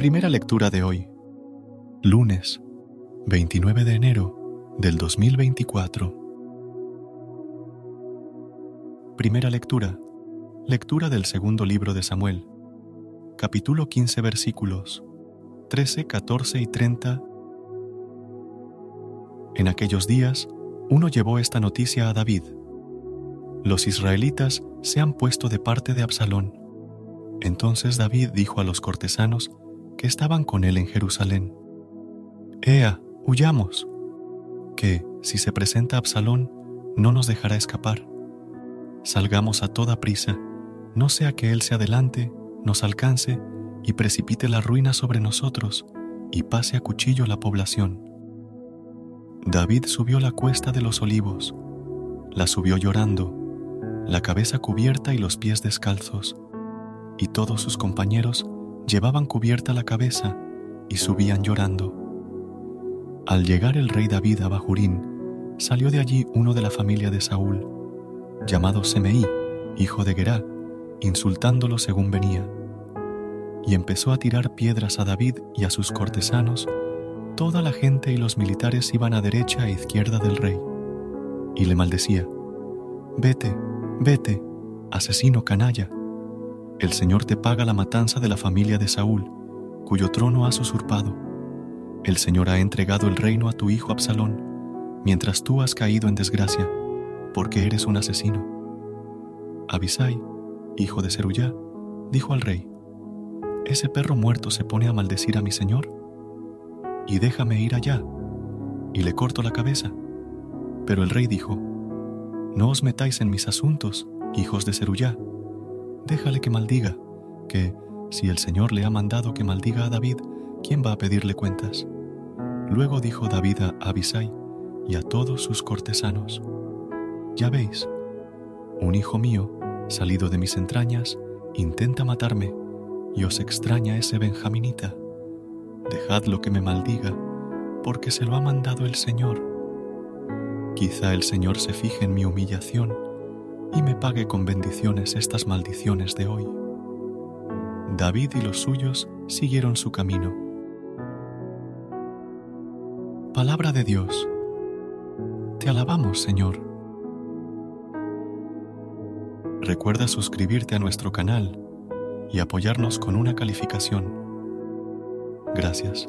Primera lectura de hoy, lunes 29 de enero del 2024. Primera lectura, lectura del segundo libro de Samuel, capítulo 15 versículos 13, 14 y 30. En aquellos días, uno llevó esta noticia a David. Los israelitas se han puesto de parte de Absalón. Entonces David dijo a los cortesanos que estaban con él en Jerusalén. Ea, huyamos, que, si se presenta Absalón, no nos dejará escapar. Salgamos a toda prisa, no sea que él se adelante, nos alcance y precipite la ruina sobre nosotros y pase a cuchillo la población. David subió la cuesta de los olivos, la subió llorando, la cabeza cubierta y los pies descalzos, y todos sus compañeros llevaban cubierta la cabeza y subían llorando. Al llegar el rey David a Bajurín, salió de allí uno de la familia de Saúl, llamado Semeí, hijo de Gerá, insultándolo según venía. Y empezó a tirar piedras a David y a sus cortesanos. Toda la gente y los militares iban a derecha e izquierda del rey. Y le maldecía, Vete, vete, asesino canalla el Señor te paga la matanza de la familia de Saúl, cuyo trono has usurpado. El Señor ha entregado el reino a tu hijo Absalón, mientras tú has caído en desgracia, porque eres un asesino. Abisai, hijo de Zeruyá, dijo al rey, ¿ese perro muerto se pone a maldecir a mi señor? Y déjame ir allá, y le corto la cabeza. Pero el rey dijo, No os metáis en mis asuntos, hijos de Zeruyá déjale que maldiga, que, si el Señor le ha mandado que maldiga a David, ¿quién va a pedirle cuentas? Luego dijo David a Abisai y a todos sus cortesanos, Ya veis, un hijo mío, salido de mis entrañas, intenta matarme, y os extraña ese benjaminita. Dejadlo que me maldiga, porque se lo ha mandado el Señor. Quizá el Señor se fije en mi humillación y me pague con bendiciones estas maldiciones de hoy. David y los suyos siguieron su camino. Palabra de Dios. Te alabamos, Señor. Recuerda suscribirte a nuestro canal y apoyarnos con una calificación. Gracias.